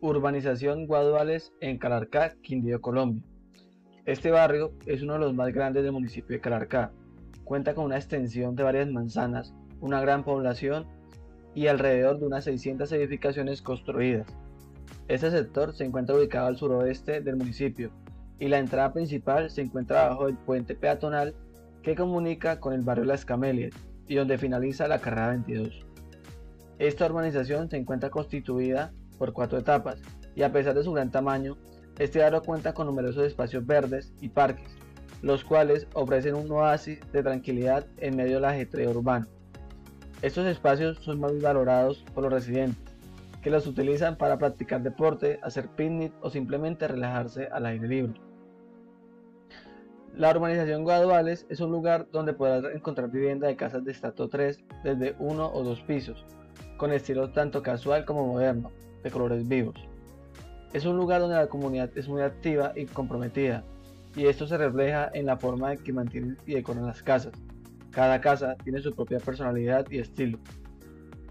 Urbanización Guaduales en Calarcá, Quindío, Colombia. Este barrio es uno de los más grandes del municipio de Calarcá. Cuenta con una extensión de varias manzanas, una gran población y alrededor de unas 600 edificaciones construidas. Este sector se encuentra ubicado al suroeste del municipio y la entrada principal se encuentra bajo el puente peatonal que comunica con el barrio Las Camelias y donde finaliza la carrera 22. Esta urbanización se encuentra constituida por cuatro etapas y a pesar de su gran tamaño, este barrio cuenta con numerosos espacios verdes y parques, los cuales ofrecen un oasis de tranquilidad en medio del ajetreo urbano. Estos espacios son más valorados por los residentes, que los utilizan para practicar deporte, hacer picnic o simplemente relajarse al aire libre. La urbanización Guaduales es un lugar donde podrás encontrar vivienda de casas de estrato 3 desde uno o dos pisos, con estilo tanto casual como moderno, de colores vivos. Es un lugar donde la comunidad es muy activa y comprometida, y esto se refleja en la forma en que mantienen y decoran las casas. Cada casa tiene su propia personalidad y estilo,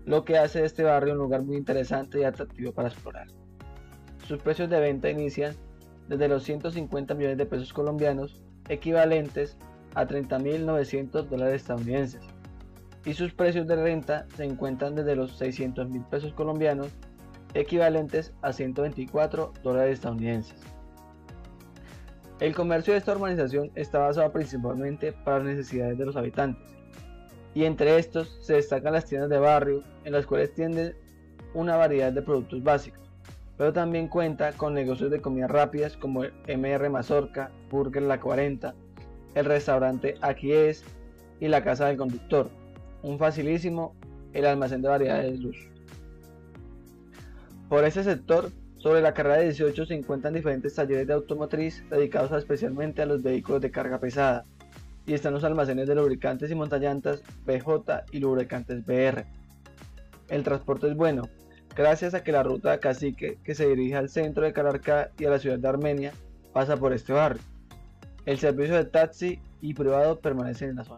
lo que hace de este barrio un lugar muy interesante y atractivo para explorar. Sus precios de venta inician desde los 150 millones de pesos colombianos, equivalentes a 30.900 dólares estadounidenses, y sus precios de renta se encuentran desde los 600 mil pesos colombianos, equivalentes a 124 dólares estadounidenses. El comercio de esta urbanización está basado principalmente para las necesidades de los habitantes, y entre estos se destacan las tiendas de barrio, en las cuales tienden una variedad de productos básicos, pero también cuenta con negocios de comidas rápidas como el MR Mazorca, Burger La 40, el restaurante Aquí es y la Casa del Conductor, un facilísimo el almacén de variedades de luz. Por ese sector, sobre la carrera 18 se encuentran diferentes talleres de automotriz dedicados especialmente a los vehículos de carga pesada, y están los almacenes de lubricantes y montallantas BJ y lubricantes BR. El transporte es bueno, gracias a que la ruta de Cacique que se dirige al centro de Calarcá y a la ciudad de Armenia pasa por este barrio. El servicio de taxi y privado permanece en la zona.